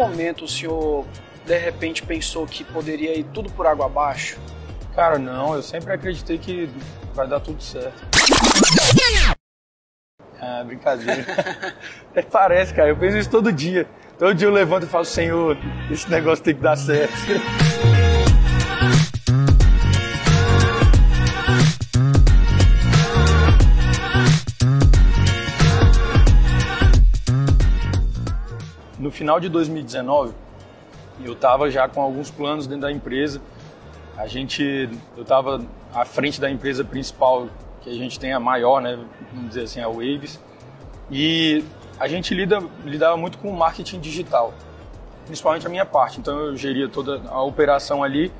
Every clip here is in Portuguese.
momento o senhor de repente pensou que poderia ir tudo por água abaixo? Cara, não, eu sempre acreditei que vai dar tudo certo. Ah, brincadeira. Até parece, cara, eu penso isso todo dia. Todo dia eu levanto e falo, Senhor, esse negócio tem que dar certo. Final de 2019, eu estava já com alguns planos dentro da empresa. A gente, eu estava à frente da empresa principal que a gente tem a maior, né, vamos dizer assim, a Waves. E a gente lida, lidava muito com marketing digital, principalmente a minha parte. Então eu geria toda a operação ali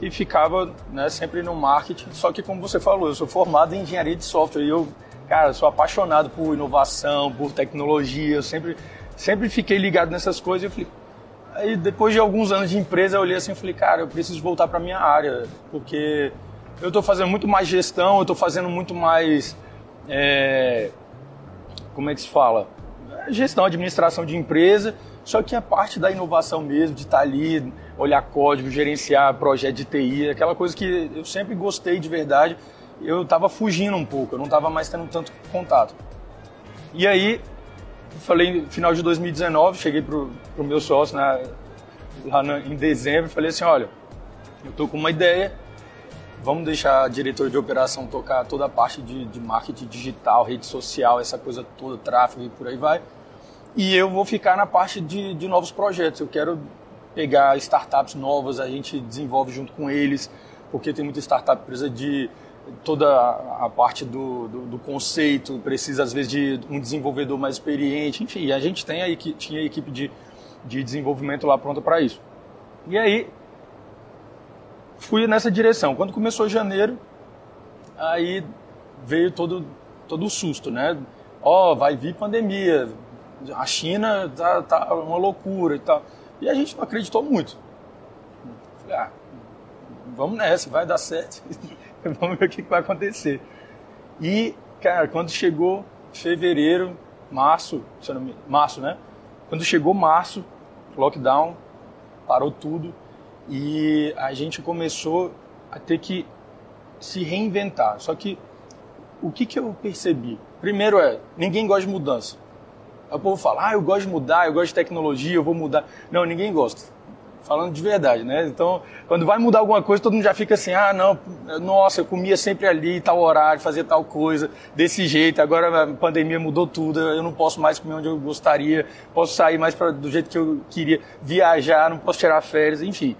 e ficava né, sempre no marketing. Só que, como você falou, eu sou formado em engenharia de software e eu, cara, sou apaixonado por inovação, por tecnologia. Eu sempre, sempre fiquei ligado nessas coisas. E eu falei, aí depois de alguns anos de empresa, eu olhei assim e falei, cara, eu preciso voltar para minha área, porque eu estou fazendo muito mais gestão, eu estou fazendo muito mais. É, como é que se fala? Gestão, administração de empresa, só que a parte da inovação mesmo, de estar tá ali, olhar código, gerenciar projeto de TI, aquela coisa que eu sempre gostei de verdade, eu estava fugindo um pouco, eu não estava mais tendo tanto contato. E aí, falei, final de 2019, cheguei pro, pro meu sócio né, lá em dezembro, falei assim, olha, eu tô com uma ideia, vamos deixar a diretor de operação tocar toda a parte de, de marketing digital, rede social, essa coisa toda, tráfego e por aí vai. E eu vou ficar na parte de, de novos projetos. Eu quero pegar startups novas, a gente desenvolve junto com eles, porque tem muita startup que precisa de toda a parte do, do, do, conceito, precisa às vezes de um desenvolvedor mais experiente, enfim, a gente tem aí que tinha a equipe de, de desenvolvimento lá pronta para isso. E aí fui nessa direção. Quando começou janeiro, aí veio todo, todo o susto, né? Ó, oh, vai vir pandemia, a China tá, tá uma loucura e tal. E a gente não acreditou muito. Falei, ah, vamos nessa, vai dar certo. vamos ver o que vai acontecer. E, cara, quando chegou fevereiro, março, março, né? Quando chegou março, lockdown, parou tudo. E a gente começou a ter que se reinventar. Só que o que, que eu percebi? Primeiro é, ninguém gosta de mudança. o povo fala, ah, eu gosto de mudar, eu gosto de tecnologia, eu vou mudar. Não, ninguém gosta. Falando de verdade, né? Então, quando vai mudar alguma coisa, todo mundo já fica assim, ah, não, nossa, eu comia sempre ali, tal horário, fazia tal coisa, desse jeito, agora a pandemia mudou tudo, eu não posso mais comer onde eu gostaria, posso sair mais pra, do jeito que eu queria, viajar, não posso tirar férias, enfim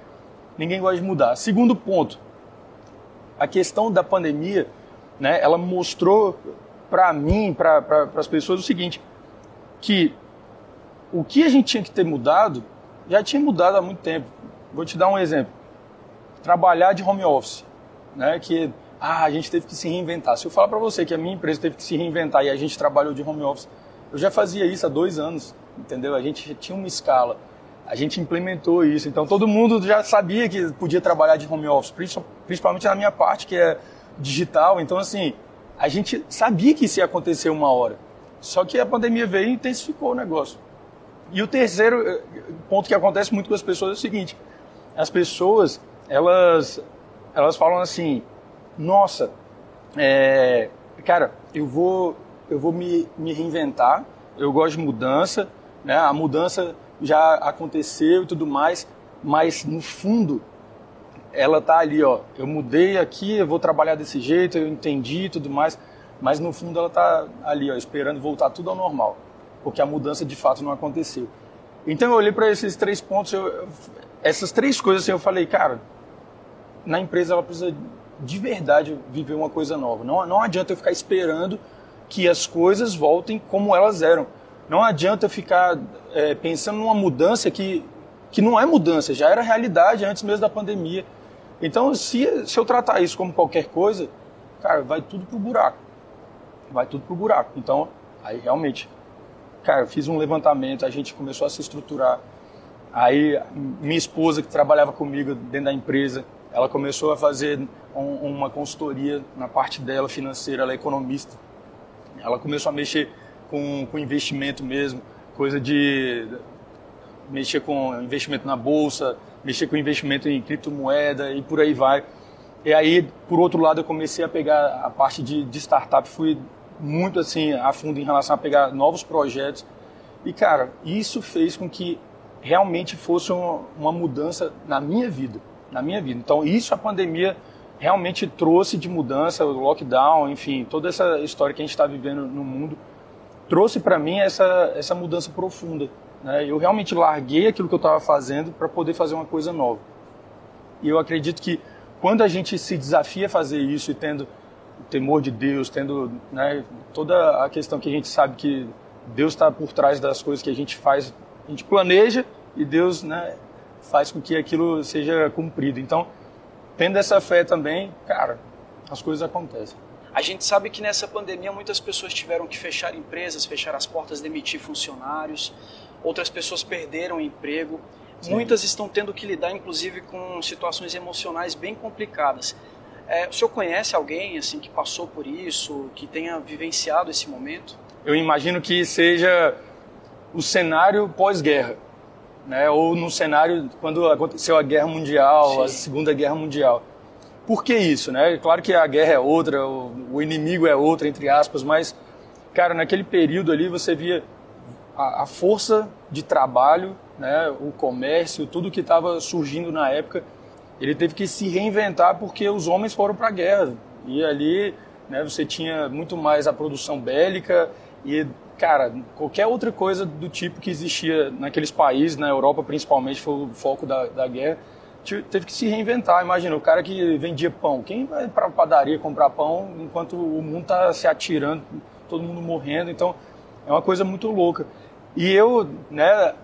ninguém gosta de mudar. Segundo ponto, a questão da pandemia, né, ela mostrou para mim, para pra, as pessoas o seguinte, que o que a gente tinha que ter mudado, já tinha mudado há muito tempo. Vou te dar um exemplo. Trabalhar de home office, né, que ah, a gente teve que se reinventar. Se eu falar para você que a minha empresa teve que se reinventar e a gente trabalhou de home office, eu já fazia isso há dois anos, entendeu? A gente tinha uma escala a gente implementou isso. Então todo mundo já sabia que podia trabalhar de home office, principalmente na minha parte que é digital. Então assim, a gente sabia que isso ia acontecer uma hora. Só que a pandemia veio e intensificou o negócio. E o terceiro eh, ponto que acontece muito com as pessoas é o seguinte: as pessoas elas elas falam assim, nossa, é, cara, eu vou eu vou me, me reinventar. Eu gosto de mudança, né? A mudança já aconteceu e tudo mais, mas no fundo ela tá ali, ó. Eu mudei aqui, eu vou trabalhar desse jeito, eu entendi e tudo mais, mas no fundo ela tá ali, ó, esperando voltar tudo ao normal, porque a mudança de fato não aconteceu. Então eu olhei para esses três pontos, eu, essas três coisas assim, eu falei, cara, na empresa ela precisa de verdade viver uma coisa nova. Não, não adianta eu ficar esperando que as coisas voltem como elas eram. Não adianta ficar é, pensando numa mudança que, que não é mudança, já era realidade antes mesmo da pandemia. Então, se, se eu tratar isso como qualquer coisa, cara, vai tudo pro buraco. Vai tudo pro buraco. Então, aí realmente, cara, fiz um levantamento, a gente começou a se estruturar. Aí, minha esposa, que trabalhava comigo dentro da empresa, ela começou a fazer um, uma consultoria na parte dela financeira, ela é economista. Ela começou a mexer com, com investimento mesmo, coisa de mexer com investimento na bolsa, mexer com investimento em criptomoeda e por aí vai. E aí, por outro lado, eu comecei a pegar a parte de, de startup, fui muito assim a fundo em relação a pegar novos projetos. E cara, isso fez com que realmente fosse uma, uma mudança na minha vida, na minha vida. Então, isso a pandemia realmente trouxe de mudança, o lockdown, enfim, toda essa história que a gente está vivendo no mundo, trouxe para mim essa, essa mudança profunda. Né? Eu realmente larguei aquilo que eu estava fazendo para poder fazer uma coisa nova. E eu acredito que quando a gente se desafia a fazer isso e tendo temor de Deus, tendo né, toda a questão que a gente sabe que Deus está por trás das coisas que a gente faz, a gente planeja e Deus né, faz com que aquilo seja cumprido. Então, tendo essa fé também, cara, as coisas acontecem. A gente sabe que nessa pandemia muitas pessoas tiveram que fechar empresas, fechar as portas, demitir funcionários, outras pessoas perderam o emprego. Sim. Muitas estão tendo que lidar, inclusive, com situações emocionais bem complicadas. É, o senhor conhece alguém assim que passou por isso, que tenha vivenciado esse momento? Eu imagino que seja o cenário pós-guerra né? ou no cenário quando aconteceu a Guerra Mundial, Sim. a Segunda Guerra Mundial. Por que isso? Né? Claro que a guerra é outra, o, inimigo é outro, entre aspas, mas, cara, naquele período ali você via a, a força de trabalho, né? o comércio, tudo que estava surgindo na época, ele teve que se reinventar porque os homens foram para a guerra. E ali né, você tinha muito mais a produção bélica e cara, qualquer outra coisa do tipo que existia naqueles países, na Europa principalmente, foi o foco da, da guerra, teve que se reinventar. Imagina, o cara que vendia pão, quem vai para a padaria comprar pão enquanto o mundo está se atirando, todo mundo morrendo? Então, é uma coisa muito louca. E eu, né,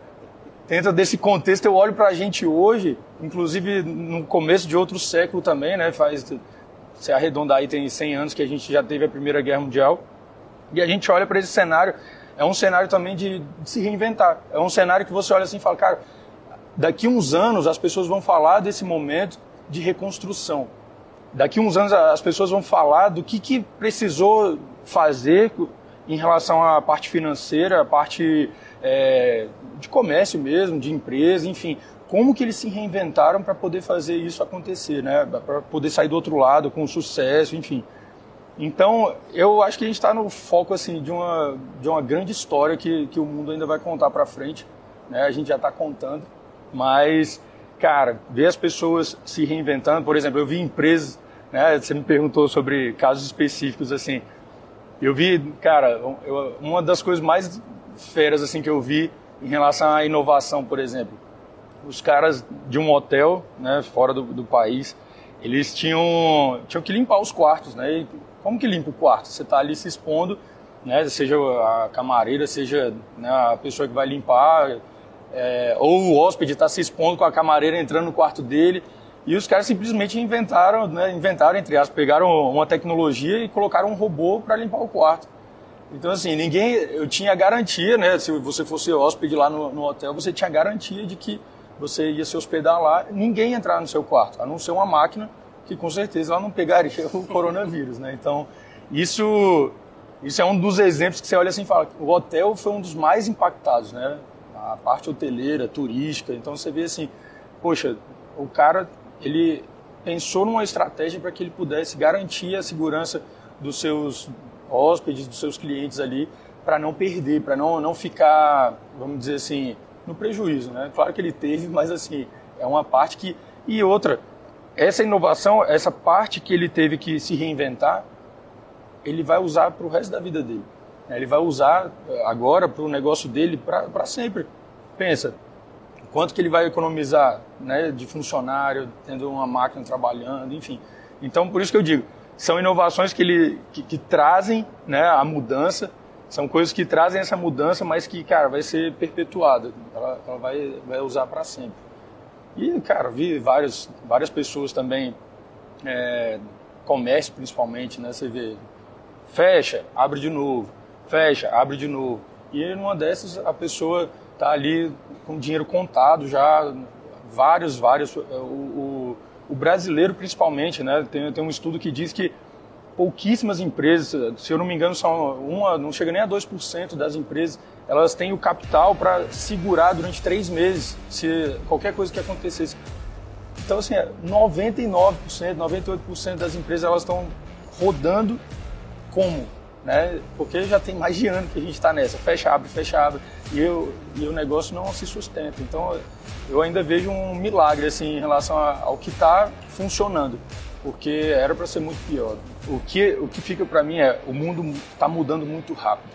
dentro desse contexto, eu olho para a gente hoje, inclusive no começo de outro século também, né, faz, se arredondar aí, tem 100 anos que a gente já teve a Primeira Guerra Mundial, e a gente olha para esse cenário, é um cenário também de, de, se reinventar. É um cenário que você olha assim e fala, cara, daqui uns anos as pessoas vão falar desse momento de reconstrução. Daqui uns anos as pessoas vão falar do que, que precisou fazer em relação à parte financeira, a parte é, de comércio mesmo, de empresa, enfim, como que eles se reinventaram para poder fazer isso acontecer, né? Para poder sair do outro lado com sucesso, enfim. Então, eu acho que a gente está no foco assim de uma, de uma grande história que, que o mundo ainda vai contar para frente. Né? A gente já está contando, mas, cara, ver as pessoas se reinventando. Por exemplo, eu vi empresas, né? Você me perguntou sobre casos específicos assim. Eu vi, cara, eu, uma das coisas mais feras assim que eu vi em relação à inovação, por exemplo, os caras de um hotel, né, fora do, do país, eles tinham, tinham que limpar os quartos, né? E como que limpa o quarto? Você está ali se expondo, né? Seja a camareira, seja né, a pessoa que vai limpar, é, ou o hóspede está se expondo com a camareira entrando no quarto dele. E os caras simplesmente inventaram, né, inventaram, entre aspas, pegaram uma tecnologia e colocaram um robô para limpar o quarto. Então, assim, ninguém. Eu tinha garantia, né? Se você fosse hóspede lá no, no hotel, você tinha garantia de que você ia se hospedar lá, ninguém ia entrar no seu quarto, a não ser uma máquina que com certeza ela não pegaria o coronavírus, né? Então, isso, isso é um dos exemplos que você olha assim e fala, o hotel foi um dos mais impactados, né? A parte hoteleira, turística, então você vê assim, poxa, o cara, ele pensou numa estratégia para que ele pudesse garantir a segurança dos seus hóspedes, dos seus clientes ali, para não perder, para não, não ficar, vamos dizer assim, no prejuízo, né? Claro que ele teve, mas assim, é uma parte que... E outra, essa inovação, essa parte que ele teve que se reinventar, ele vai usar para o resto da vida dele. Ele vai usar eh, agora para o negócio dele para sempre. Pensa, quanto que ele vai economizar né, de funcionário, tendo uma máquina trabalhando, enfim. Então, por isso que eu digo, são inovações que, ele, que, que trazem né, a mudança, são coisas que trazem essa mudança, mas que, cara, vai ser perpetuada. Ela, ela vai, vai usar para sempre. E, cara, vi vários, várias pessoas também, é, comércio principalmente, né? Você vê, fecha, abre de novo, fecha, abre de novo. E numa dessas a pessoa tá ali com dinheiro contado já, vários, vários. É, o, o, o brasileiro principalmente, né? Tem, tem um estudo que diz que pouquíssimas empresas, se eu não me engano, são uma, não chega nem a 2% das empresas, elas têm o capital para segurar durante três meses se qualquer coisa que acontecesse. Então, assim, 99%, 98% das empresas elas estão rodando como? Né? Porque já tem mais de ano que a gente está nessa, fecha, abre, fecha, abre, e, eu, e o negócio não se sustenta. Então, eu ainda vejo um milagre assim, em relação ao que está funcionando, porque era para ser muito pior. O que, o que fica para mim é o mundo está mudando muito rápido.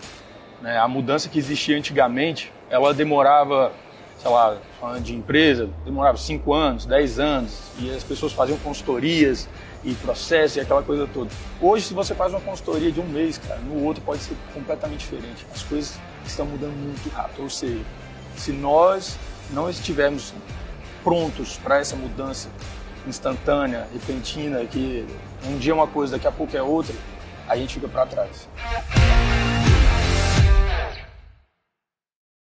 Né? A mudança que existia antigamente, ela demorava, sei lá, falando de empresa, demorava 5 anos, 10 anos, e as pessoas faziam consultorias e processos e aquela coisa toda. Hoje, se você faz uma consultoria de um mês, cara, no outro pode ser completamente diferente. As coisas estão mudando muito rápido. Ou seja, se nós não estivermos prontos para essa mudança instantânea, repentina, que um dia é uma coisa, daqui a pouco é outra, a gente fica para trás.